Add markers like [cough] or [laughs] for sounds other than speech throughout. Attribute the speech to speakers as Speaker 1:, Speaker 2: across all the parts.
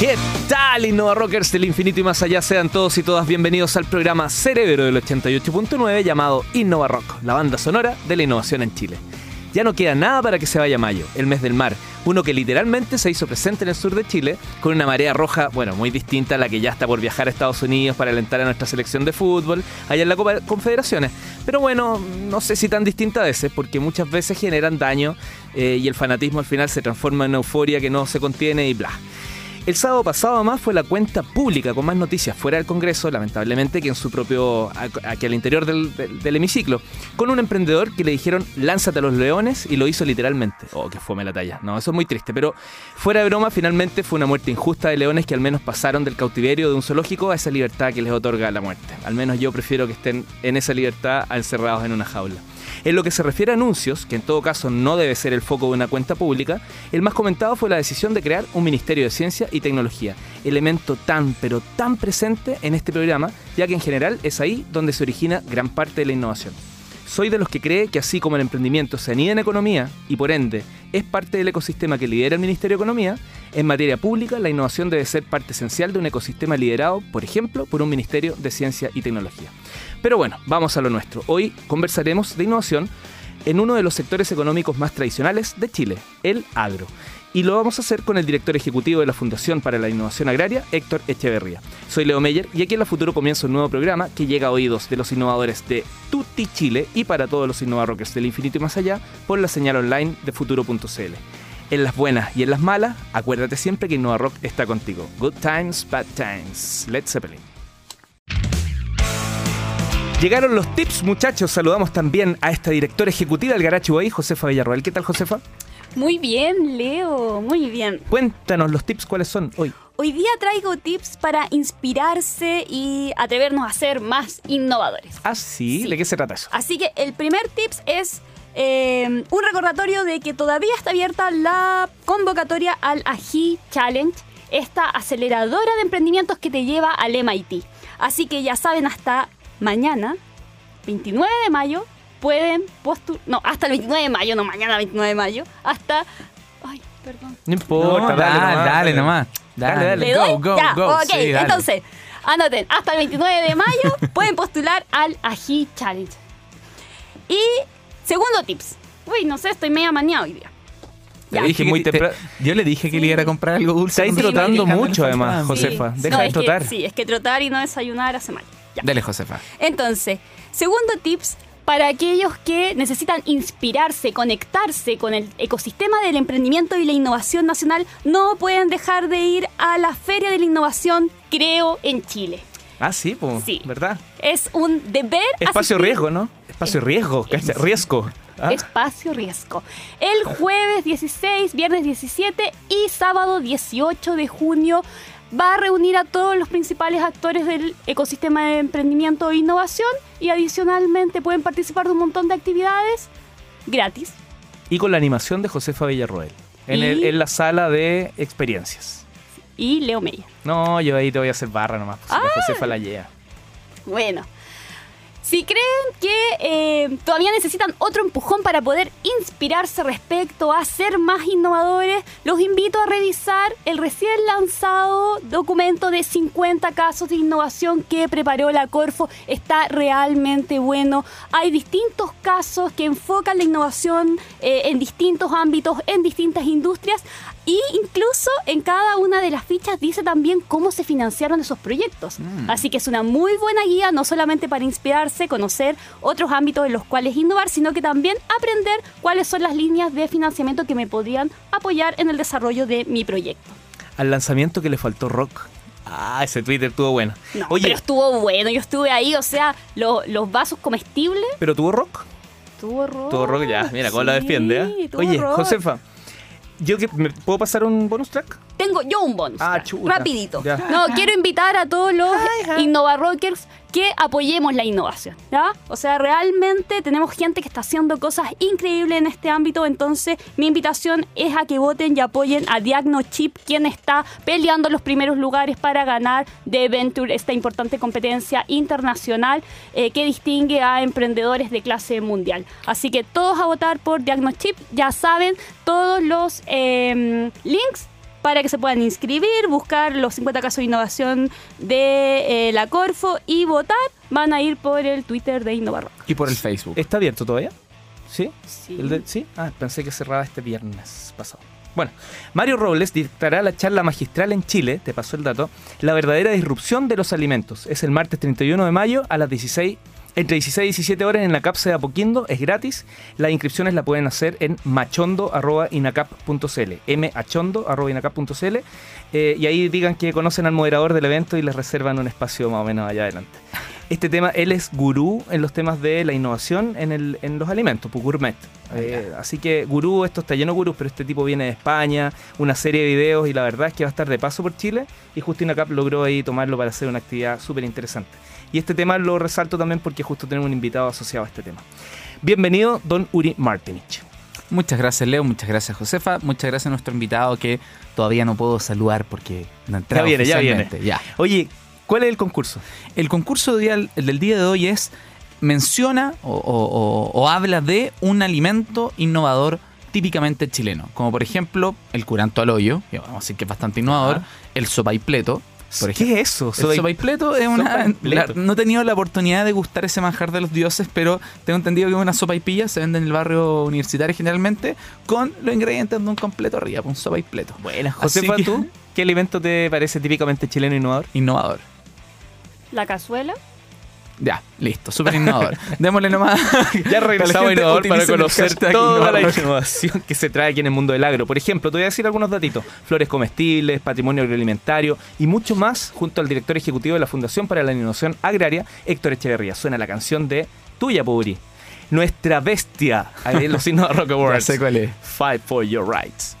Speaker 1: ¿Qué tal, Innova Rockers del infinito y más allá? Sean todos y todas bienvenidos al programa Cerebro del 88.9 llamado Innova Rock, la banda sonora de la innovación en Chile. Ya no queda nada para que se vaya mayo, el mes del mar, uno que literalmente se hizo presente en el sur de Chile con una marea roja, bueno, muy distinta a la que ya está por viajar a Estados Unidos para alentar a nuestra selección de fútbol allá en la Copa Confederaciones. Pero bueno, no sé si tan distinta a veces, porque muchas veces generan daño eh, y el fanatismo al final se transforma en euforia que no se contiene y bla. El sábado pasado más fue la cuenta pública con más noticias fuera del Congreso, lamentablemente, que en su propio, aquí al interior del, hemiciclo, con un emprendedor que le dijeron lánzate a los leones y lo hizo literalmente. Oh, que fome la talla. No, eso es muy triste, pero fuera de broma, finalmente fue una muerte injusta de leones que al menos pasaron del cautiverio de un zoológico a esa libertad que les otorga la muerte. Al menos yo prefiero que estén en esa libertad encerrados en una jaula. En lo que se refiere a anuncios, que en todo caso no debe ser el foco de una cuenta pública, el más comentado fue la decisión de crear un Ministerio de Ciencia y Tecnología, elemento tan pero tan presente en este programa, ya que en general es ahí donde se origina gran parte de la innovación. Soy de los que cree que así como el emprendimiento se anida en economía y por ende es parte del ecosistema que lidera el Ministerio de Economía, en materia pública la innovación debe ser parte esencial de un ecosistema liderado, por ejemplo, por un Ministerio de Ciencia y Tecnología. Pero bueno, vamos a lo nuestro. Hoy conversaremos de innovación en uno de los sectores económicos más tradicionales de Chile, el agro. Y lo vamos a hacer con el director ejecutivo de la Fundación para la Innovación Agraria, Héctor Echeverría. Soy Leo Meyer y aquí en la Futuro comienza un nuevo programa que llega a oídos de los innovadores de Tutti Chile y para todos los innovarockers del infinito y más allá por la señal online de futuro.cl. En las buenas y en las malas, acuérdate siempre que Innova Rock está contigo. Good times, bad times. Let's Zeppelin. Llegaron los tips, muchachos. Saludamos también a esta directora ejecutiva del Garachi Boy, Josefa Villarroel. ¿Qué tal, Josefa?
Speaker 2: Muy bien, Leo, muy bien.
Speaker 1: Cuéntanos los tips, ¿cuáles son hoy?
Speaker 2: Hoy día traigo tips para inspirarse y atrevernos a ser más innovadores.
Speaker 1: Ah, sí, ¿de qué se trata eso?
Speaker 2: Así que el primer tips es eh, un recordatorio de que todavía está abierta la convocatoria al AGI Challenge, esta aceleradora de emprendimientos que te lleva al MIT. Así que ya saben, hasta mañana, 29 de mayo, pueden postular. No, hasta el 29 de mayo, no mañana 29 de mayo, hsta. Ay, perdón.
Speaker 1: No importa, dale, nomás. Dale, dale,
Speaker 2: Go, go, go. Ok, entonces, anoten, hasta el 29 de mayo [laughs] pueden postular al AGI Challenge. Y segundo tips. Uy, no sé, estoy media mañana hoy día.
Speaker 1: dije muy yo le dije que le iba a comprar algo dulce. Está trotando mucho, además, Josefa. Deja de trotar.
Speaker 2: sí, es que trotar y no desayunar hace mal.
Speaker 1: Dale, Josefa.
Speaker 2: Entonces, segundo tips para aquellos que necesitan inspirarse, conectarse con el ecosistema del emprendimiento y la innovación nacional, no pueden dejar de ir a la Feria de la Innovación Creo en Chile.
Speaker 1: Ah, sí, pues, sí. ¿verdad?
Speaker 2: Es un deber.
Speaker 1: Espacio riesgo, ¿no? Espacio riesgo, riesgo.
Speaker 2: ¿Ah? Espacio riesgo. El jueves 16, viernes 17 y sábado 18 de junio va a reunir a todos los principales actores del ecosistema de emprendimiento e innovación y adicionalmente pueden participar de un montón de actividades gratis.
Speaker 1: Y con la animación de Josefa Villarroel en, en la sala de experiencias.
Speaker 2: Y Leo Meyer.
Speaker 1: No, yo ahí te voy a hacer barra nomás, pues, ah. Josefa la lleva.
Speaker 2: Bueno, si creen que eh, todavía necesitan otro empujón para poder inspirarse respecto a ser más innovadores, los invito a revisar el recién lanzado documento de 50 casos de innovación que preparó la Corfo. Está realmente bueno. Hay distintos casos que enfocan la innovación eh, en distintos ámbitos, en distintas industrias. Y incluso en cada una de las fichas dice también cómo se financiaron esos proyectos. Mm. Así que es una muy buena guía, no solamente para inspirarse, conocer otros ámbitos en los cuales innovar, sino que también aprender cuáles son las líneas de financiamiento que me podrían apoyar en el desarrollo de mi proyecto.
Speaker 1: Al lanzamiento que le faltó rock. Ah, ese Twitter estuvo bueno.
Speaker 2: No, pero estuvo bueno, yo estuve ahí, o sea, los vasos comestibles.
Speaker 1: ¿Pero tuvo rock?
Speaker 2: Tuvo rock.
Speaker 1: Tuvo rock, ya, mira cómo la defiende. ¿eh? Oye, Josefa, ¿Yo que, ¿me puedo pasar un bonus track?
Speaker 2: Tengo yo un bonus. Ah, Rapidito. No, quiero invitar a todos los Rockers que apoyemos la innovación. ¿ya? O sea, realmente tenemos gente que está haciendo cosas increíbles en este ámbito. Entonces, mi invitación es a que voten y apoyen a DiagnoChip, quien está peleando los primeros lugares para ganar de Venture, esta importante competencia internacional eh, que distingue a emprendedores de clase mundial. Así que todos a votar por DiagnoChip. Ya saben, todos los em, links para que se puedan inscribir, buscar los 50 casos de innovación de eh, la Corfo y votar, van a ir por el Twitter de InnovaRock.
Speaker 3: Y por el Facebook.
Speaker 1: ¿Está abierto todavía? ¿Sí?
Speaker 2: Sí.
Speaker 1: ¿El de- ¿Sí? Ah, pensé que cerraba este viernes pasado. Bueno, Mario Robles dictará la charla magistral en Chile, te pasó el dato, La verdadera disrupción de los alimentos. Es el martes 31 de mayo a las 16, entre 16 y 17 horas en la CAPSE de Apoquindo, es gratis. Las inscripciones la pueden hacer en machondo.inacap.cl, machondo.inacap.cl, eh, y ahí digan que conocen al moderador del evento y les reservan un espacio más o menos allá adelante. Este tema, él es gurú en los temas de la innovación en, el, en los alimentos, pues gourmet. Eh, así que gurú, esto está lleno de gurús, pero este tipo viene de España, una serie de videos y la verdad es que va a estar de paso por Chile y Justina Cap logró ahí tomarlo para hacer una actividad súper interesante. Y este tema lo resalto también porque justo tenemos un invitado asociado a este tema. Bienvenido, don Uri Martinich.
Speaker 3: Muchas gracias, Leo. Muchas gracias, Josefa. Muchas gracias a nuestro invitado que todavía no puedo saludar porque no ha entrado
Speaker 1: viene, ya.
Speaker 3: Ya.
Speaker 1: Oye, ¿cuál es el concurso?
Speaker 3: El concurso el del día de hoy es menciona o, o- habla de un alimento innovador típicamente chileno, como por ejemplo el curanto al hoyo, que vamos a decir que es bastante innovador,
Speaker 1: Ajá.
Speaker 3: el sopaipleto, por ejemplo.
Speaker 1: ¿Qué es eso?
Speaker 3: El sopaipleto es una... [laughs] La- no he tenido la oportunidad de gustar ese manjar de los dioses, pero tengo entendido que es una sopaipilla, se vende en el barrio universitario generalmente, con los ingredientes de un completo arriba, un sopaipleto.
Speaker 1: Buenas, Josefa,
Speaker 3: que-
Speaker 1: ¿tú? [laughs] ¿Qué alimento te parece típicamente chileno innovador?
Speaker 3: Innovador.
Speaker 2: La cazuela.
Speaker 3: Ya, listo, súper innovador. [laughs] Démosle nomás.
Speaker 1: Ya regresamos a Innovador para conocer toda la innovación que se trae aquí en el mundo del agro. Por ejemplo, te voy a decir algunos datitos. Flores comestibles, patrimonio agroalimentario y mucho más junto al director ejecutivo de la Fundación para la Innovación Agraria, Héctor Echeverría. Suena la canción de Tuya, Pobri. Nuestra bestia. Ahí en los signos de Rock [laughs]
Speaker 3: Ya
Speaker 1: Awards.
Speaker 3: sé cuál es.
Speaker 1: Fight for your rights.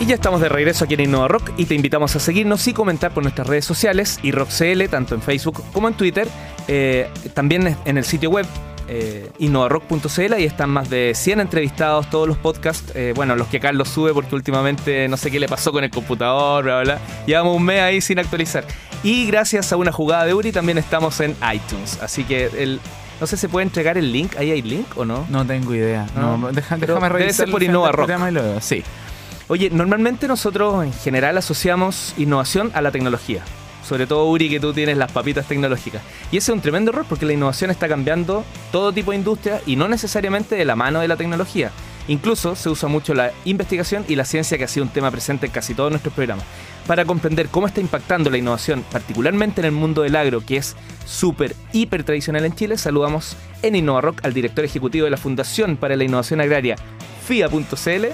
Speaker 1: Y ya estamos de regreso aquí en Innova Rock y te invitamos a seguirnos y comentar por nuestras redes sociales y RockCL, tanto en Facebook como en Twitter. Eh, también en el sitio web eh, innovarock.cl y están más de 100 entrevistados, todos los podcasts, eh, bueno, los que Carlos sube porque últimamente no sé qué le pasó con el computador, bla, bla, bla. Llevamos un mes ahí sin actualizar. Y gracias a una jugada de Uri también estamos en iTunes, así que el... No sé, ¿se puede entregar el link? ¿Ahí hay link o no?
Speaker 3: No tengo idea.
Speaker 1: No,
Speaker 3: No, deja-
Speaker 1: pero
Speaker 3: déjame
Speaker 1: debe
Speaker 3: revisar
Speaker 1: ser por Innova Rock.
Speaker 3: Sí.
Speaker 1: Oye, normalmente nosotros en general asociamos innovación a la tecnología. Sobre todo, Uri, que tú tienes las papitas tecnológicas. Y ese es un tremendo error porque la innovación está cambiando todo tipo de industria y no necesariamente de la mano de la tecnología. Incluso se usa mucho la investigación y la ciencia, que ha sido un tema presente en casi todos nuestros programas. Para comprender cómo está impactando la innovación, particularmente en el mundo del agro, que es súper, hiper tradicional en Chile, saludamos en InnovaRock al director ejecutivo de la Fundación para la Innovación Agraria, FIA.cl,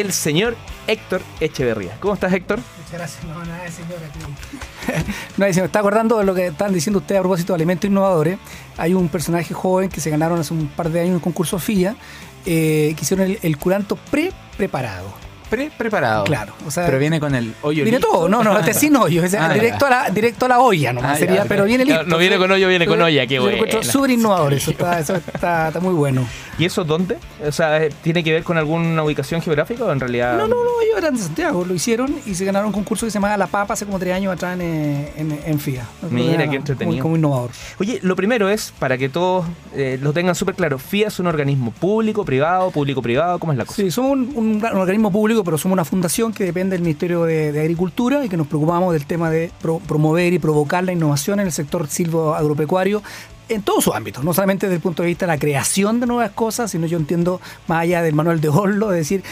Speaker 1: el señor Héctor Echeverría. ¿Cómo estás, Héctor?
Speaker 4: Muchas gracias. No, nada de señora. aquí. [laughs] no, se me está acordando de lo que están diciendo ustedes a propósito de alimentos innovadores. Hay un personaje joven que se ganaron hace un par de años en un concurso FIA, eh, que hicieron el, el curanto pre-preparado.
Speaker 3: Pre preparado.
Speaker 4: Claro, o sea,
Speaker 3: Pero viene con el hoyo
Speaker 4: Viene
Speaker 3: listo.
Speaker 4: todo, no, no, este sin hoyo, es
Speaker 3: Ah,
Speaker 4: directo, a la, directo a la olla nomás
Speaker 3: Ah,
Speaker 4: sería,
Speaker 3: ya,
Speaker 4: pero viene listo.
Speaker 1: no viene con hoyo, viene con olla, qué buena.
Speaker 4: súper innovador, eso, [laughs] está, eso está, está muy bueno.
Speaker 1: ¿Y eso dónde? O sea, eh, ¿tiene que ver con alguna ubicación geográfica o en realidad...?
Speaker 4: No, no, no, ellos eran de Santiago, lo hicieron y se ganaron un concurso que se llamaba La Papa hace como tres años atrás en, eh, en, en FIA.
Speaker 1: Mira,
Speaker 4: Era
Speaker 1: qué entretenido.
Speaker 4: Muy, como innovador.
Speaker 1: Oye, lo primero es, para que todos eh, lo tengan súper claro, FIA es un organismo público, privado, público-privado, ¿cómo es la cosa?
Speaker 4: Sí, somos un, un- un organismo público, pero somos una fundación que depende del Ministerio de, de Agricultura y que nos preocupamos del tema de pro- promover y provocar la innovación en el sector silvo agropecuario en todos sus ámbitos, no solamente desde el punto de vista de la creación de nuevas cosas, sino yo entiendo más allá del manual de Orlo, es decir,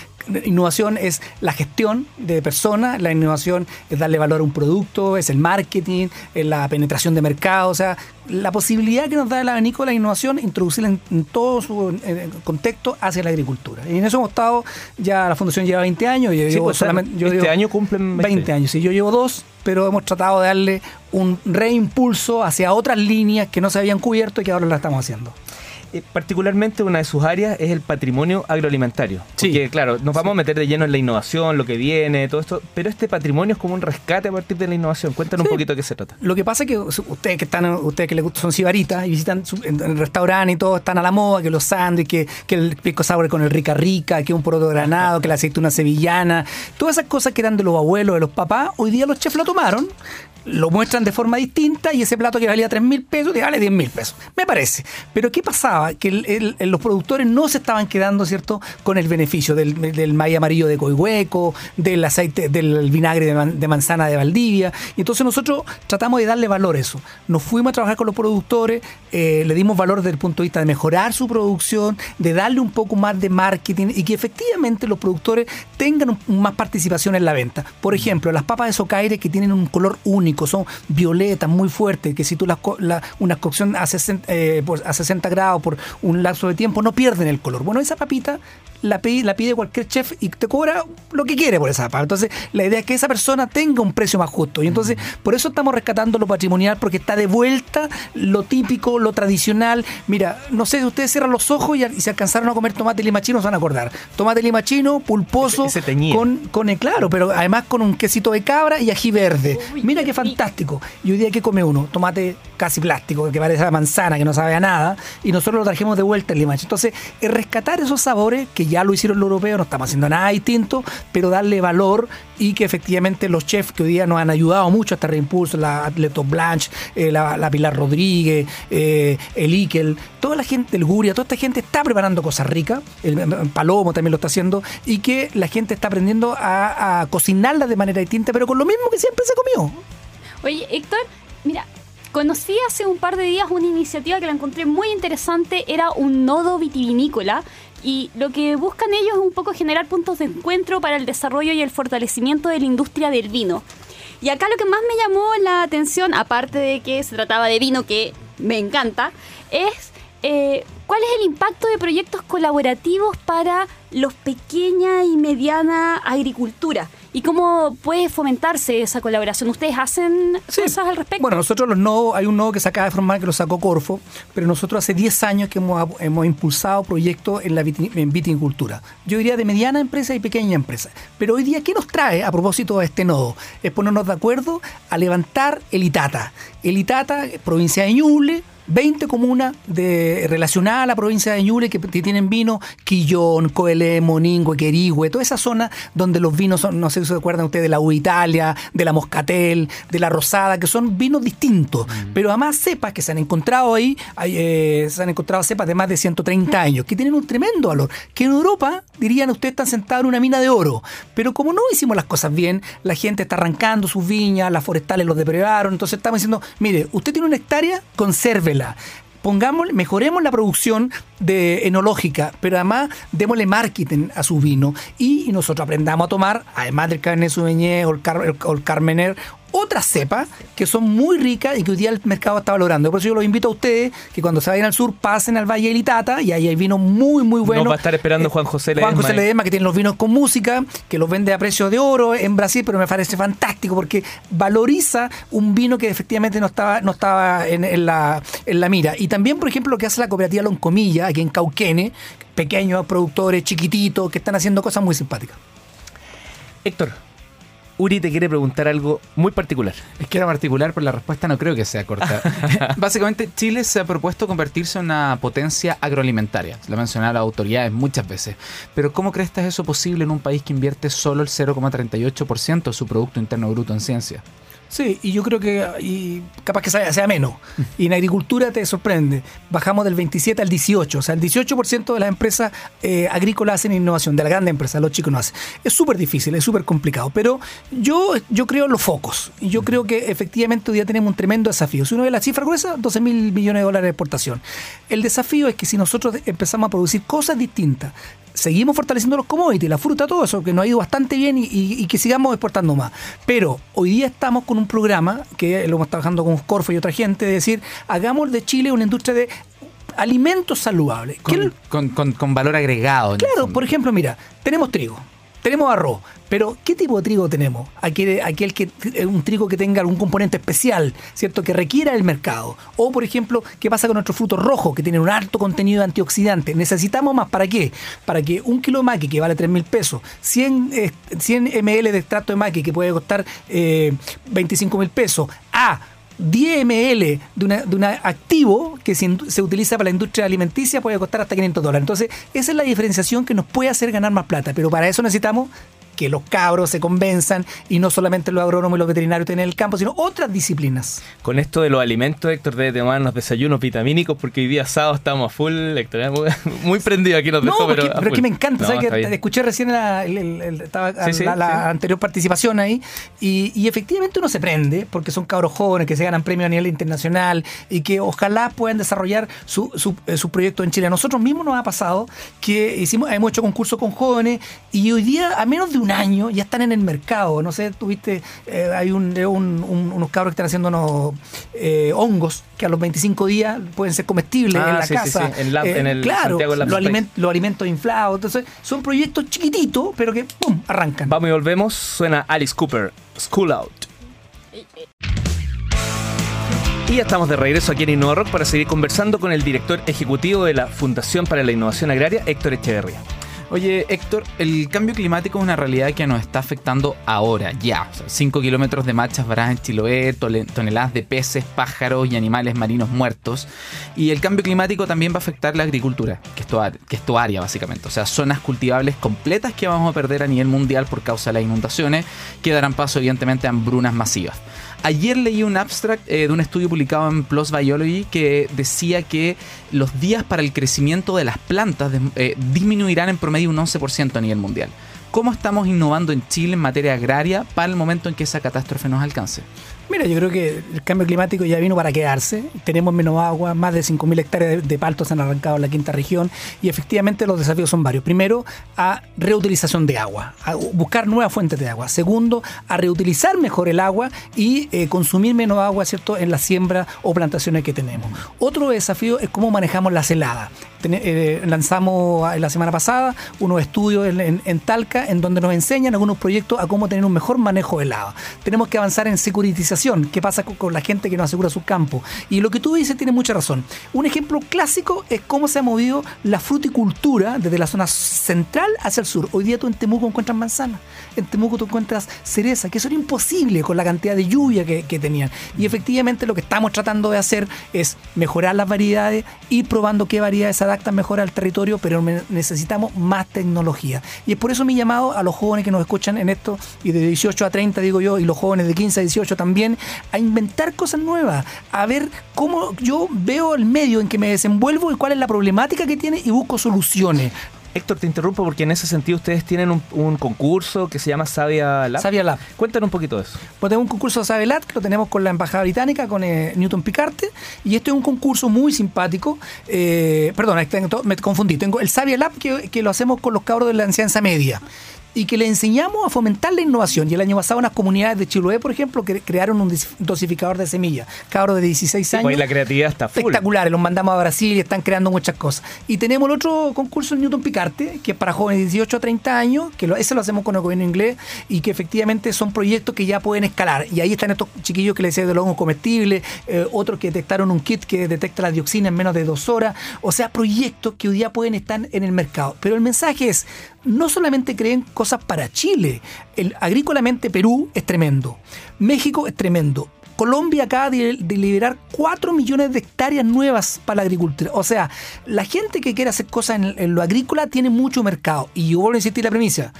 Speaker 4: innovación es la gestión de personas, la innovación es darle valor a un producto, es el marketing, es la penetración de mercado, o sea, la posibilidad que nos da el abanico de la innovación, introducirla en, en todo su contexto hacia la agricultura. Y en eso hemos estado, ya la fundación lleva 20 años, yo
Speaker 1: Sí,
Speaker 4: llevo
Speaker 1: pues,
Speaker 4: solamente... Yo
Speaker 1: este año cumplen
Speaker 4: 20
Speaker 1: 20.
Speaker 4: años, sí, yo llevo dos, pero hemos tratado de darle un reimpulso hacia otras líneas que no se habían cubierto y que ahora las estamos haciendo.
Speaker 1: Eh, particularmente una de sus áreas es el patrimonio agroalimentario.
Speaker 4: Sí.
Speaker 1: Porque, claro, nos vamos a meter de lleno en la innovación, lo que viene, todo esto, pero este patrimonio es como un rescate a partir de la innovación. Cuéntanos
Speaker 4: Sí.
Speaker 1: un poquito de qué se trata.
Speaker 4: Lo que pasa es que ustedes que están, ustedes que les gustan, son sibaritas y visitan su- en, en el restaurante y todo, están a la moda, que los sándwiches, que, que el pico sour con el rica rica, que un poroto granado, que la aceituna sevillana, todas esas cosas que eran de los abuelos, de los papás, hoy día los chefs lo tomaron lo muestran de forma distinta y ese plato que valía 3 mil pesos te vale 10 mil pesos. Me parece. Pero ¿qué pasaba? Que los productores no se estaban quedando, ¿cierto?, con el beneficio del, del maíz amarillo de Coihueco, del aceite, del vinagre de, man- de manzana de Valdivia. Y entonces nosotros tratamos de darle valor a eso. Nos fuimos a trabajar con los productores, eh, le dimos valor desde el punto de vista de mejorar su producción, de darle un poco más de marketing y que efectivamente los productores tengan más participación en la venta. Por ejemplo, las papas de socaire que tienen un color único, son violetas, muy fuertes, que si tú las la- una cocción a 60, eh, a 60 grados por un lapso de tiempo no pierden el color. Bueno, esa papita la pide, la pide cualquier chef y te cobra lo que quiere por esa papa. Entonces, la idea es que esa persona tenga un precio más justo. Y entonces, por eso estamos rescatando lo patrimonial, porque está de vuelta lo típico, lo tradicional. Mira, no sé si ustedes cierran los ojos y, y se alcanzaron a comer tomate limachino, se van a acordar. Tomate limachino, pulposo,
Speaker 1: Ese- ese teñía.
Speaker 4: con, con el claro, pero además con un quesito de cabra y ají verde. Mira qué fantástico. Y hoy día, ¿qué come uno? Tomate casi plástico, que parece a manzana, que no sabe a nada, y nosotros lo trajimos de vuelta en Limache. Entonces, es rescatar esos sabores que ya lo hicieron los europeos, no estamos haciendo nada distinto, pero darle valor y que efectivamente los chefs que hoy día nos han ayudado mucho, hasta Reimpulso, la Atleto Blanche, eh, la, la Pilar Rodríguez, eh, el Ikel, toda la gente, el Guria, toda esta gente está preparando cosas ricas, el, el Palomo también lo está haciendo, y que la gente está aprendiendo a, a cocinarlas de manera distinta, pero con lo mismo que siempre se comió.
Speaker 2: Oye, Héctor, mira, conocí hace un par de días una iniciativa que la encontré muy interesante, era un nodo vitivinícola. Y lo que buscan ellos es un poco generar puntos de encuentro para el desarrollo y el fortalecimiento de la industria del vino. Y acá lo que más me llamó la atención, aparte de que se trataba de vino, que me encanta, es eh, cuál es el impacto de proyectos colaborativos para los pequeña y mediana agricultura y cómo puede fomentarse esa colaboración. ¿Ustedes hacen
Speaker 4: Sí.
Speaker 2: cosas al respecto?
Speaker 4: Bueno, nosotros los nodos, hay un nodo que se acaba de formar que lo sacó Corfo, pero nosotros hace 10 años que hemos, hemos impulsado proyectos en la en viticultura. Yo diría de mediana empresa y pequeña empresa. Pero hoy día, ¿qué nos trae a propósito de este nodo? Es ponernos de acuerdo a levantar el ITATA. El ITATA, provincia de Ñuble, 20 comunas de, relacionadas a la provincia de Ñuble que, que tienen vino, Quillón, Coelé, Moningo, Querigüe, toda esa zona donde los vinos son, no sé si se acuerdan ustedes de la U Italia, de la Moscatel, de la Rosada, que son vinos distintos, pero además cepas que se han encontrado ahí, eh, se han encontrado cepas de más de 130 años, que tienen un tremendo valor, que en Europa, dirían ustedes, están sentados en una mina de oro, pero como no hicimos las cosas bien, la gente está arrancando sus viñas, las forestales los depredaron, entonces estamos diciendo, mire, usted tiene una hectárea, consérvela. Pongamos, mejoremos la producción de enológica, pero además démosle marketing a su vino y, nosotros aprendamos a tomar, además del Cabernet Sauvignon o el, el Carmener, otras cepas que son muy ricas y que hoy día el mercado está valorando. Por eso yo los invito a ustedes que cuando se vayan al sur pasen al Valle del Itata y ahí hay vino muy, muy bueno.
Speaker 1: Nos va a estar esperando
Speaker 4: Eh,
Speaker 1: Juan José
Speaker 4: Juan
Speaker 1: Ledesma,
Speaker 4: José
Speaker 1: eh.
Speaker 4: Ledesma, que tiene los vinos con música, que los vende a precio de oro en Brasil, pero me parece fantástico porque valoriza un vino que efectivamente no estaba, no estaba en, en la, en la mira. Y también, por ejemplo, lo que hace la cooperativa Loncomilla, aquí en Cauquene, pequeños productores chiquititos que están haciendo cosas muy simpáticas.
Speaker 1: Héctor, Uri te quiere preguntar algo muy particular.
Speaker 3: Es que era particular, pero la respuesta no creo que sea corta. [laughs] [laughs] Básicamente, Chile se ha propuesto convertirse en una potencia agroalimentaria. Lo han mencionado las autoridades muchas veces. Pero ¿cómo crees que es eso posible en un país que invierte solo el 0,38% de su Producto Interno Bruto en ciencia?
Speaker 4: Sí, y yo creo que y capaz que sea, sea menos. [laughs] Y en agricultura te sorprende. Bajamos del 27 al 18. O sea, el 18% de las empresas eh, agrícolas hacen innovación, de la grande empresa, los chicos no hacen. Es súper difícil, es súper complicado. Pero yo, yo creo en los focos. Y yo creo que efectivamente hoy día tenemos un tremendo desafío. Si uno ve la cifra gruesa, 12 mil millones de dólares de exportación. El desafío es que si nosotros empezamos a producir cosas distintas, seguimos fortaleciendo los commodities, la fruta, todo eso, que nos ha ido bastante bien y, y- y que sigamos exportando más. Pero hoy día estamos con un programa que lo hemos trabajando con Corfo y otra gente, de decir, hagamos de Chile una industria de alimentos saludables. ¿Qué-
Speaker 3: Con, con- con- con valor agregado.
Speaker 4: Claro, por ejemplo, mira, tenemos trigo, tenemos arroz, pero ¿qué tipo de trigo tenemos? Aquel, aquel que eh, un trigo que tenga algún componente especial, ¿cierto? Que requiera el mercado. O, por ejemplo, ¿qué pasa con nuestros frutos rojos que tienen un alto contenido de antioxidantes? Necesitamos más, ¿para qué? Para que un kilo de maqui que vale 3 mil pesos, 100, eh, 100 ml de extracto de maqui que puede costar eh, 25 mil pesos, a 10 ml de, una, de un activo que se, se utiliza para la industria alimenticia puede costar hasta 500 dólares. Entonces, esa es la diferenciación que nos puede hacer ganar más plata, pero para eso necesitamos que los cabros se convenzan y no solamente los agrónomos y los veterinarios tienen el campo, sino otras disciplinas.
Speaker 1: Con esto de los alimentos, Héctor, debe tomarnos desayunos vitamínicos porque hoy día sábado estamos a full, Héctor. ¿eh? Muy, [laughs] prendido aquí nos
Speaker 4: No,
Speaker 1: dejó,
Speaker 4: porque-
Speaker 1: pero.
Speaker 4: pero, es que me encanta,
Speaker 1: No,
Speaker 4: ¿sabes? Que escuché recién la, el- el- el- estaba-
Speaker 1: Sí, sí,
Speaker 4: la- la
Speaker 1: sí.
Speaker 4: anterior participación ahí y, y efectivamente uno se prende porque son cabros jóvenes que se ganan premios a nivel internacional y que ojalá puedan desarrollar su, su, eh, su proyecto en Chile. A nosotros mismos nos ha pasado que hicimos, hemos hecho concursos con jóvenes y hoy día, a menos de un año, ya están en el mercado. No sé, tuviste, eh, hay un, un- un- unos cabros que están haciendo unos eh, hongos que a los 25 días pueden ser comestibles
Speaker 1: Ah,
Speaker 4: en la
Speaker 1: sí,
Speaker 4: casa.
Speaker 1: sí, en Lab- en el
Speaker 4: claro, los alimentos inflados. Entonces, son proyectos chiquititos, pero que ¡pum! arrancan.
Speaker 1: Vamos y volvemos. Suena Alice Cooper, School Out. Y ya estamos de regreso aquí en Innova Rock para seguir conversando con el director ejecutivo de la Fundación para la Innovación Agraria, Héctor Echeverría.
Speaker 3: Oye, Héctor, el cambio climático es una realidad que nos está afectando ahora, ya. 5 kilómetros de machas varadas en Chiloé, toneladas de peces, pájaros y animales marinos muertos. Y el cambio climático también va a afectar la agricultura, que es, tu, que es tu área básicamente. O sea, zonas cultivables completas que vamos a perder a nivel mundial por causa de las inundaciones, que darán paso evidentemente a hambrunas masivas. Ayer leí un abstract eh, de un estudio publicado en PLOS Biology que decía que los días para el crecimiento de las plantas eh, disminuirán en promedio un 11% a nivel mundial. ¿Cómo estamos innovando en Chile en materia agraria para el momento en que esa catástrofe nos alcance?
Speaker 4: Mira, yo creo que el cambio climático ya vino para quedarse. Tenemos menos agua, más de 5.000 hectáreas de, de paltos han arrancado en la quinta región y efectivamente los desafíos son varios. Primero, a reutilización de agua, a buscar nuevas fuentes de agua. Segundo, a reutilizar mejor el agua y eh, consumir menos agua, ¿cierto?, en la siembra o plantaciones que tenemos. Otro desafío es cómo manejamos las heladas. Eh, lanzamos eh, la semana pasada unos estudios en, Talca en donde nos enseñan algunos proyectos a cómo tener un mejor manejo de helada. Tenemos que avanzar en securitización. ¿Qué pasa con, la gente que no asegura su campo? Y lo que tú dices tiene mucha razón. Un ejemplo clásico es cómo se ha movido la fruticultura desde la zona central hacia el sur. Hoy día tú en Temuco encuentras manzanas, en Temuco tú encuentras cereza, que eso era imposible con la cantidad de lluvia que, tenían. Y efectivamente lo que estamos tratando de hacer es mejorar las variedades, ir probando qué variedades se mejor al territorio, pero necesitamos más tecnología. Y es por eso mi llamado a los jóvenes que nos escuchan en esto, y de 18 a 30 digo yo, y los jóvenes de 15 a 18 también, a inventar cosas nuevas, a ver cómo yo veo el medio en que me desenvuelvo y cuál es la problemática que tiene y busco soluciones.
Speaker 1: Héctor, te interrumpo porque en ese sentido ustedes tienen un, un concurso que se llama Sabia Lab.
Speaker 4: Savia Lab.
Speaker 1: Cuéntanos un poquito de eso.
Speaker 4: Pues tenemos un concurso de Sabelat que lo tenemos con la Embajada Británica, con eh, Newton Picarte. Y este es un concurso muy simpático. Eh, perdón, me confundí. Tengo el Savia Lab que, que lo hacemos con los cabros de la enseñanza media. Y que le enseñamos a fomentar la innovación. Y el año pasado unas comunidades de Chiloé, por ejemplo, que crearon un dosificador de semillas. Cabros de 16
Speaker 1: Sí,
Speaker 4: años.
Speaker 1: pues la creatividad está full.
Speaker 4: espectaculares, los mandamos a Brasil y están creando muchas cosas. Y tenemos el otro concurso Newton Picarte, que es para jóvenes de 18 a 30 años, que lo, ese lo hacemos con el gobierno inglés y que efectivamente son proyectos que ya pueden escalar. Y ahí están estos chiquillos que les decía de los hongos comestibles, eh, otros que detectaron un kit que detecta la dioxina en menos de dos horas. O sea, proyectos que hoy día pueden estar en el mercado. Pero el mensaje es, no solamente creen cosas para Chile, el, agrícolamente Perú es tremendo, México es tremendo. Colombia acaba de, de liberar 4 millones de hectáreas nuevas para la agricultura. O sea, la gente que quiere hacer cosas en, en lo agrícola tiene mucho mercado. Y yo vuelvo a insistir la premisa.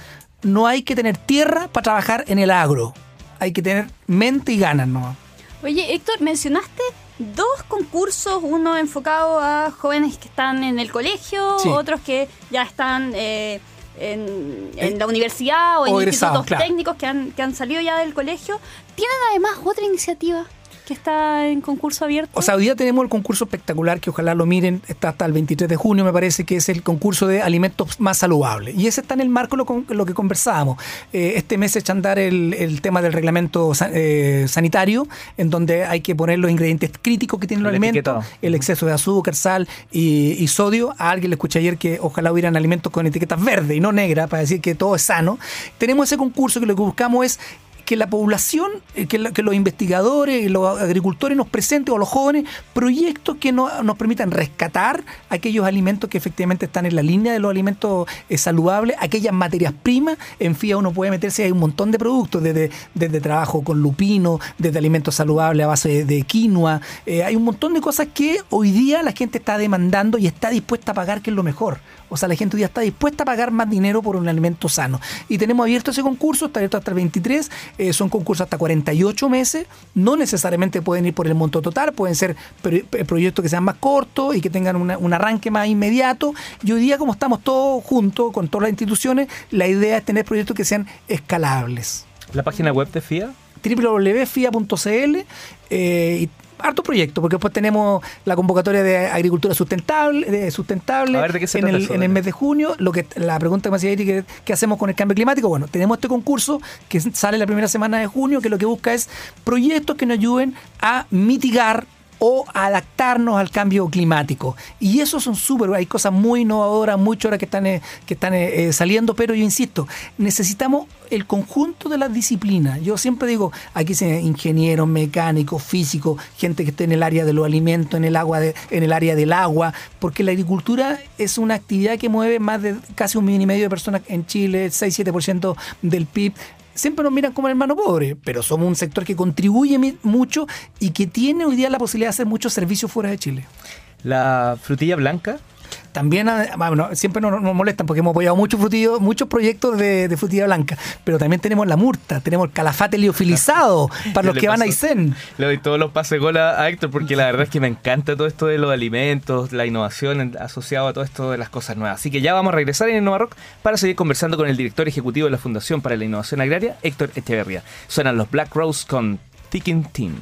Speaker 4: No hay que tener tierra para trabajar en el agro. Hay que tener mente y ganas, ¿no?
Speaker 2: Oye, Héctor, mencionaste dos concursos, uno enfocado a jóvenes que están en el colegio,
Speaker 4: Sí.
Speaker 2: otros que ya están eh, en, en
Speaker 4: Eh,
Speaker 2: la universidad o en
Speaker 4: o
Speaker 2: institutos
Speaker 4: claro.
Speaker 2: técnicos que han, que han salido ya del colegio. Tienen además otra iniciativa que está en concurso abierto.
Speaker 4: O sea, hoy día tenemos el concurso espectacular que ojalá lo miren, está hasta el 23 de junio, me parece que es el concurso de alimentos más saludables. Y ese está en el marco de lo, con- lo que conversábamos. Eh, este mes se echa a andar el, el tema del reglamento eh, sanitario, en donde hay que poner los ingredientes críticos que tienen los
Speaker 1: El
Speaker 4: alimentos,
Speaker 1: etiquetado.
Speaker 4: el exceso de azúcar, sal y, y sodio. A alguien le escuché ayer que ojalá hubieran alimentos con etiquetas verdes y no negras para decir que todo es sano. Tenemos ese concurso que lo que buscamos es que la población, eh, que, los investigadores, los agricultores nos presenten o los jóvenes proyectos que no- nos permitan rescatar aquellos alimentos que efectivamente están en la línea de los alimentos eh, saludables, aquellas materias primas. En FIA uno puede meterse, hay un montón de productos, desde, desde trabajo con lupino, desde alimentos saludables a base de, de quinoa. Eh, hay un montón de cosas que hoy día la gente está demandando y está dispuesta a pagar, que es lo mejor. O sea, la gente hoy día está dispuesta a pagar más dinero por un alimento sano. Y tenemos abierto ese concurso, está abierto hasta el 23, eh, son concursos hasta 48 meses, no necesariamente pueden ir por el monto total, pueden ser eh, proyectos que sean más cortos y que tengan una- un arranque más inmediato. Y hoy día, como estamos todos juntos con todas las instituciones, la idea es tener proyectos que sean escalables
Speaker 1: La página web de FIA.
Speaker 4: www.fia.cl eh, y harto proyecto, porque después tenemos la convocatoria de agricultura sustentable, de sustentable
Speaker 1: A ver, ¿de qué se
Speaker 4: en, el,
Speaker 1: eso?
Speaker 4: en el mes de junio. Lo que la pregunta que me hacía Eri, ¿qué, qué hacemos con el cambio climático? Bueno, tenemos este concurso que sale la primera semana de junio, que lo que busca es proyectos que nos ayuden a mitigar o adaptarnos al cambio climático. Y eso son súper, hay cosas muy innovadoras, muy choras que están, eh, que están eh, eh, saliendo, pero yo insisto, necesitamos el conjunto de las disciplinas. Yo siempre digo, aquí se ingenieros, mecánicos, físicos, gente que esté en el área de los alimentos, en el agua, en el área del agua, porque la agricultura es una actividad que mueve más de casi un millón y medio de personas en Chile, 6-7% del PIB siempre nos miran como el hermano pobre, pero somos un sector que contribuye mucho y que tiene hoy día la posibilidad de hacer muchos servicios fuera de Chile.
Speaker 1: La frutilla blanca.
Speaker 4: También, ah, bueno, siempre nos, nos molestan porque hemos apoyado muchos frutillos, muchos proyectos de, de frutilla blanca, pero también tenemos la murta, tenemos el calafate liofilizado [laughs] para los que van a. Aysén.
Speaker 1: Le doy todos los pases gol a, Héctor porque la verdad es que me encanta todo esto de los alimentos, la innovación asociado a todo esto de las cosas nuevas. Así que ya vamos a regresar en Innova Rock para seguir conversando con el director ejecutivo de la Fundación para la Innovación Agraria, Héctor Echeverría. Suenan los Black Rose con Ticking Team.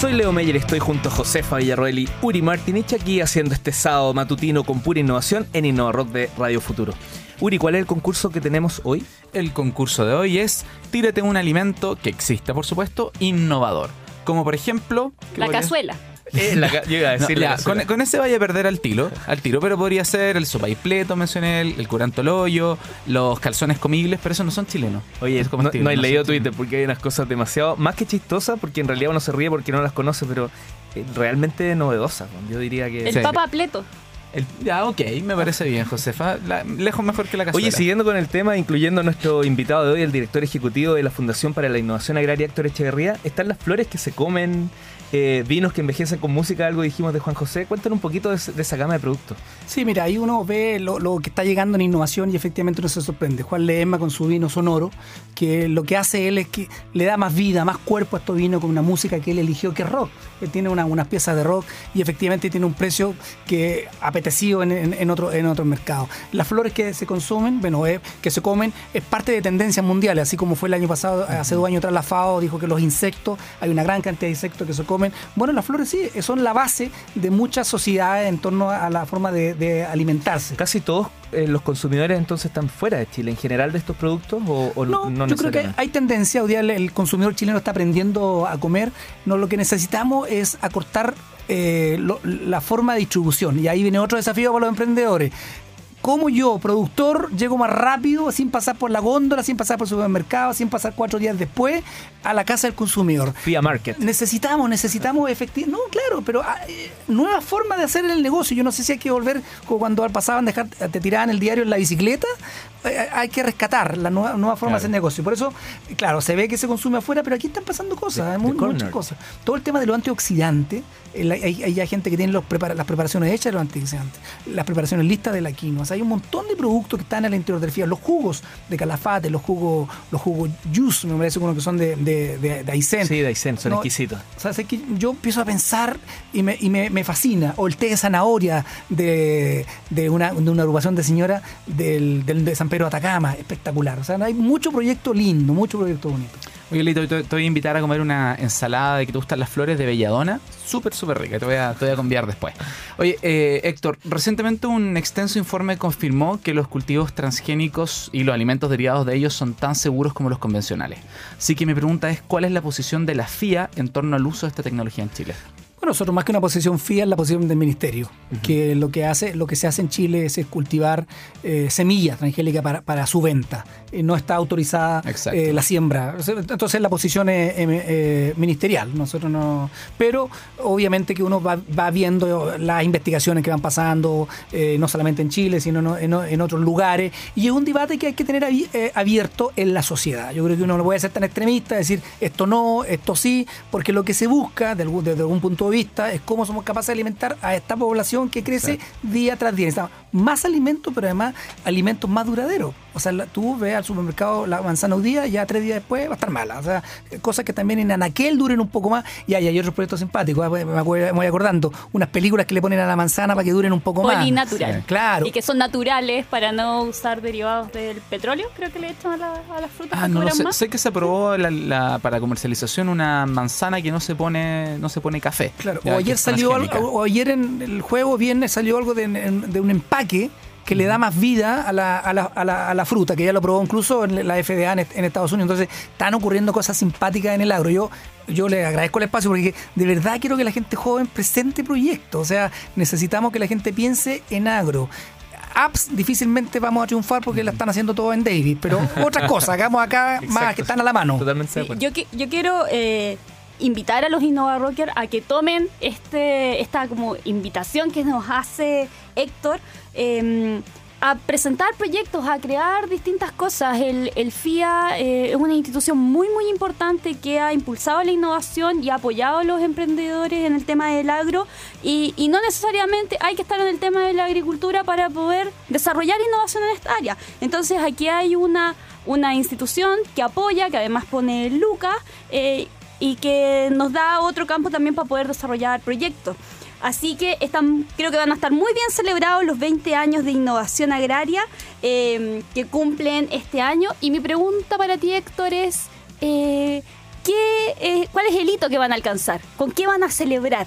Speaker 1: Soy Leo Meyer y estoy junto a Josefa Villarroel y Uri Martinich aquí haciendo este sábado matutino con pura innovación en Innova Rock de Radio Futuro. Uri, ¿cuál es el concurso que tenemos hoy?
Speaker 3: El concurso de hoy es Tírate un alimento que exista, por supuesto, innovador. Como por ejemplo... ¿qué
Speaker 2: La cazuela.
Speaker 1: Eh, la ca- yo iba a
Speaker 3: No,
Speaker 1: decir la
Speaker 3: ya,
Speaker 1: cazuela.
Speaker 3: con, con ese vaya a perder al tiro, al tiro, pero podría ser el sopaipleto, mencioné, el, el curanto al hoyo, los calzones comibles, pero esos no son chilenos.
Speaker 1: Oye, no,
Speaker 3: comestibles,
Speaker 1: no hay
Speaker 3: son
Speaker 1: leído
Speaker 3: chilenos.
Speaker 1: Twitter porque hay unas cosas demasiado, más que chistosas, porque en realidad uno se ríe porque no las conoce, pero eh, realmente novedosas. Yo diría que...
Speaker 2: El
Speaker 3: Sí.
Speaker 2: papa pleto.
Speaker 3: El- ya, ok, me parece bien, Josefa. La- lejos mejor que la cazuela.
Speaker 1: Oye, siguiendo con el tema, incluyendo a nuestro invitado de hoy, el director ejecutivo de la Fundación para la Innovación Agraria, Héctor Echeverría, están las flores que se comen, eh, vinos que envejecen con música, algo dijimos de Juan José. Cuéntanos un poquito de, esa gama de productos.
Speaker 4: Sí, mira, ahí uno ve lo, lo que está llegando en innovación y efectivamente uno se sorprende. Juan Ledesma con su vino sonoro, que lo que hace él es que le da más vida, más cuerpo a estos vinos con una música que él eligió que es rock. Él tiene una- unas piezas de rock y efectivamente tiene un precio que apetecido en, en, en otro, en otros mercados. Las flores que se consumen, bueno, eh, que se comen, es parte de tendencias mundiales, así como fue el año pasado, hace dos años atrás la FAO dijo que los insectos, hay una gran cantidad de insectos que se comen. Bueno, las flores sí, son la base de muchas sociedades en torno a la forma de, de alimentarse.
Speaker 1: Casi todos eh, los consumidores entonces están fuera de Chile en general de estos productos o, o
Speaker 4: No,
Speaker 1: no
Speaker 4: yo creo que hay tendencia, hoy día el, el consumidor chileno está aprendiendo a comer, no lo que necesitamos es acortar eh, lo- la forma de distribución y ahí viene otro desafío para los emprendedores. ¿Cómo yo, productor, llego más rápido, sin pasar por la góndola, sin pasar por el supermercado, sin pasar cuatro días después, a la casa del consumidor?
Speaker 1: FIA Market.
Speaker 4: Necesitamos, necesitamos efectivamente. No, claro, pero ah, eh, nueva forma de hacer el negocio. Yo no sé si hay que volver como cuando pasaban, dejar, te tiraban el diario en la bicicleta. Eh, hay que rescatar la nueva, nueva forma de hacer negocio. Por eso, claro, se ve que se consume afuera, pero aquí están pasando cosas,
Speaker 1: The-
Speaker 4: hay
Speaker 1: the
Speaker 4: mu- muchas cosas. Todo el tema de los antioxidantes. el- hay, hay gente que tiene los prepara- las preparaciones hechas de los antioxidantes, las preparaciones listas de la quinoa. O sea, hay un montón de productos que están en el interior del. Los jugos de calafate, los jugos, los jugos juice, me parece uno que son de, de, de, de Aysén.
Speaker 1: Sí, Daisen, son
Speaker 4: No,
Speaker 1: exquisitos.
Speaker 4: o sea, es que yo empiezo a pensar y me, y me, me fascina. O el té de zanahoria de, de, una, de una agrupación de señora del, del- de San De Atacama. Espectacular. O sea, hay mucho proyecto lindo, mucho proyecto bonito.
Speaker 3: Oye, Lito, te, te voy a invitar a comer una ensalada de que te gustan las flores de belladona. Súper, súper rica. Te voy a, te voy a conviar después. Oye, eh, Héctor, recientemente un extenso informe confirmó que los cultivos transgénicos y los alimentos derivados de ellos son tan seguros como los convencionales. Así que mi pregunta es, ¿cuál es la posición de la FIA en torno al uso de esta tecnología en Chile?
Speaker 4: Bueno, nosotros más que una posición fía es la posición del ministerio, que lo que hace, lo que se hace en Chile es, cultivar eh, semillas transgénicas para, para, su venta. Eh, no está autorizada eh, la siembra. Entonces la posición es ministerial. Nosotros no. Pero obviamente que uno va, viendo las investigaciones que van pasando, no solamente en Chile, sino en, en, otros lugares. Y es un debate que hay que tener abierto en la sociedad. Yo creo que uno no puede ser tan extremista, decir esto no, esto sí, porque lo que se busca desde algún punto de vista es cómo somos capaces de alimentar a esta población que crece día tras día. Más alimentos, pero además alimentos más duraderos. O sea, tú ves al supermercado la manzana un día, ya tres días después va a estar mala. O sea, cosas que también en anaquel duren un poco más. Y hay, hay otros proyectos simpáticos, ah, me, voy acordando, unas películas que le ponen a la manzana para que duren un poco más.
Speaker 2: Polinatural.
Speaker 4: claro.
Speaker 2: Y que son naturales para no usar derivados del petróleo, creo que le echan a, la, a las frutas.
Speaker 3: Ah, no sé. Sé que se aprobó para comercialización una manzana que no se pone no se pone café.
Speaker 4: Claro. o ayer salió o ayer en el juego viernes salió algo de, de un empaque que le da más vida a la, a, la, a, la, fruta, que ya lo probó incluso en la FDA en, Estados Unidos. Entonces, están ocurriendo cosas simpáticas en el agro. Yo, yo le agradezco el espacio porque de verdad quiero que la gente joven presente proyectos. O sea, necesitamos que la gente piense en agro apps difícilmente vamos a triunfar porque la están haciendo todo en David, pero [laughs] otras cosas, hagamos acá más que están a la mano.
Speaker 2: Totalmente yo, yo quiero eh, invitar a los Innova Rocker a que tomen este, esta como invitación que nos hace Héctor. Em, a presentar proyectos, a crear distintas cosas. El, el FIA eh, es una institución muy, muy importante que ha impulsado la innovación y ha apoyado a los emprendedores en el tema del agro y, no necesariamente hay que estar en el tema de la agricultura para poder desarrollar innovación en esta área. Entonces aquí hay una, una institución que apoya, que además pone Lucas eh, y que nos da otro campo también para poder desarrollar proyectos. Así que están, creo que van a estar muy bien celebrados los 20 años de innovación agraria em, que cumplen este año. Y mi pregunta para ti, Héctor, es eh, ¿qué, eh, ¿cuál es el hito que van a alcanzar? ¿Con qué van a celebrar?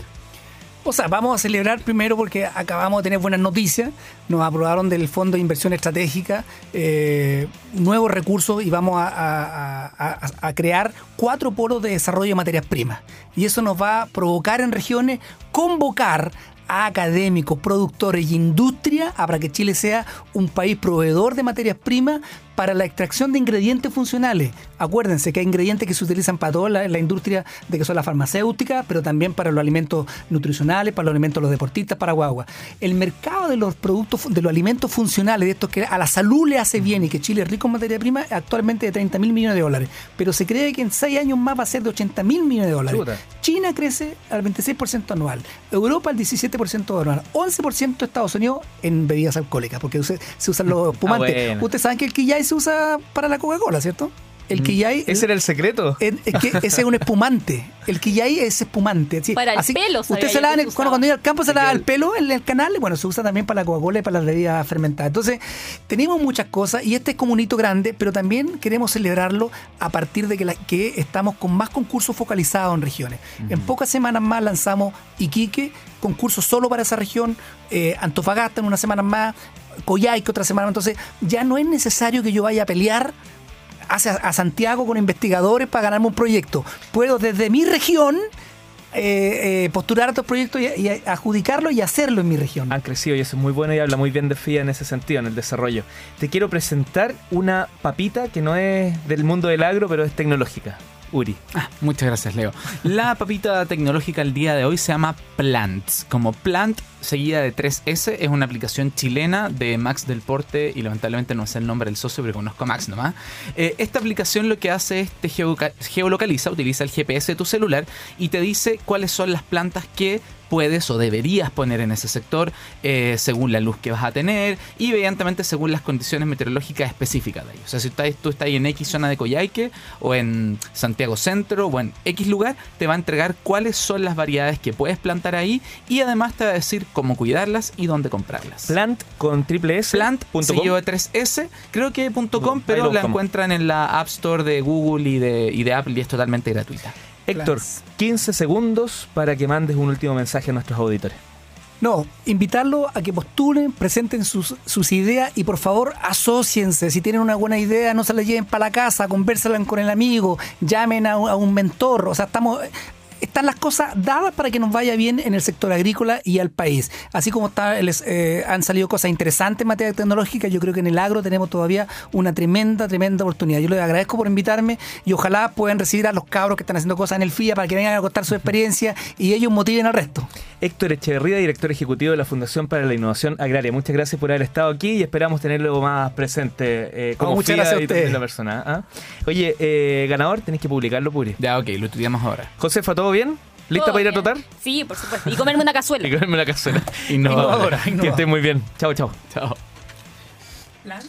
Speaker 4: O sea, vamos a celebrar primero porque acabamos de tener buenas noticias. Nos aprobaron del Fondo de Inversión Estratégica eh, nuevos recursos y vamos a, crear cuatro polos de desarrollo de materias primas. Y eso nos va a provocar en regiones convocar a académicos, productores y industria para que Chile sea un país proveedor de materias primas para la extracción de ingredientes funcionales. Acuérdense que hay ingredientes que se utilizan para toda la, industria de que son las farmacéuticas, pero también para los alimentos nutricionales, para los alimentos de los deportistas, para guagua. El mercado de los productos, de los alimentos funcionales, de estos que a la salud le hace bien y que Chile es rico en materia prima, actualmente de 30 mil millones de dólares. Pero se cree que en 6 años más va a ser de 80 mil millones de dólares. China crece al 26% anual, Europa al 17% anual, 11% Estados Unidos en bebidas alcohólicas, porque se, usan los [laughs] ah, espumantes. Ustedes saben que el que ya se usa para la Coca-Cola, ¿cierto?
Speaker 1: El quillay. ¿Ese era el secreto?
Speaker 4: Es, que ese es un espumante. El quillay es espumante.
Speaker 2: para el pelo,
Speaker 4: Usted se lava, cuando, cuando iba al campo se lava el pelo en el canal. Bueno, se usa también para la Coca-Cola y para las bebidas fermentadas. Entonces, tenemos muchas cosas y este es como un hito grande, pero también queremos celebrarlo a partir de que, la, que estamos con más concursos focalizados en regiones. En pocas semanas más lanzamos Iquique, concursos solo para esa región, eh, Antofagasta en unas semanas más, Coyhaique otra semana. Entonces, ya no es necesario que yo vaya a pelear hacia, a Santiago con investigadores para ganarme un proyecto. Puedo desde mi región eh, eh, postular otros proyectos y, y, adjudicarlo y hacerlo en mi región.
Speaker 1: Han crecido y eso es muy bueno y habla muy bien de FIA en ese sentido, en el desarrollo. Te quiero presentar una papita que no es del mundo del agro, pero es tecnológica. Uri.
Speaker 3: Ah, muchas gracias, Leo. La papita tecnológica el día de hoy se llama Plants. Como Plant seguida de 3S, es una aplicación chilena de Max del Porte y lamentablemente no sé el nombre del socio, pero conozco a Max nomás. Eh, esta aplicación lo que hace es te geolocaliza, utiliza el GPS de tu celular y te dice cuáles son las plantas que puedes o deberías poner en ese sector eh, según la luz que vas a tener y evidentemente según las condiciones meteorológicas específicas de ellos. O sea, si tú estás en X zona de Coyhaique o en Santiago Centro o en X lugar, te va a entregar cuáles son las variedades que puedes plantar ahí y además te va a decir cómo cuidarlas y dónde comprarlas.
Speaker 1: Plant con triple S.
Speaker 3: Plant, seguido de 3S, creo que .com, pero la encuentran en la App Store de Google y de, y de Apple y es totalmente gratuita.
Speaker 1: Héctor, 15 segundos para que mandes un último mensaje a nuestros auditores.
Speaker 4: No, invitarlo a que postulen, presenten sus, ideas y por favor asociense. Si tienen una buena idea, no se la lleven para la casa, conversen con el amigo, llamen a, un mentor. O sea, estamos están las cosas dadas para que nos vaya bien en el sector agrícola y al país. Así como está, les, eh, han salido cosas interesantes en materia tecnológica, yo creo que en el agro tenemos todavía una tremenda, tremenda oportunidad. Yo les agradezco por invitarme y ojalá puedan recibir a los cabros que están haciendo cosas en el FIA para que vengan a contar su experiencia y ellos motiven al resto.
Speaker 1: Héctor Echeverría, director ejecutivo de la Fundación para la Innovación Agraria. Muchas gracias por haber estado aquí y esperamos tenerlo más presente eh, como
Speaker 4: Oh, muchas
Speaker 1: FIA
Speaker 4: gracias a
Speaker 1: y
Speaker 4: ustedes.
Speaker 1: también la persona. ¿ah? Oye, eh, ganador, tenés que publicarlo, Puri.
Speaker 3: Ya, ok, lo estudiamos ahora.
Speaker 1: Josefa, ¿todo bien? ¿Lista para ir a trotar?
Speaker 2: Sí, por supuesto. Y comerme una cazuela. [laughs]
Speaker 1: Y comerme la cazuela. [laughs]
Speaker 3: Innovadora.
Speaker 1: Que estés muy bien. Chao, chao.
Speaker 3: Chao.
Speaker 4: Plan.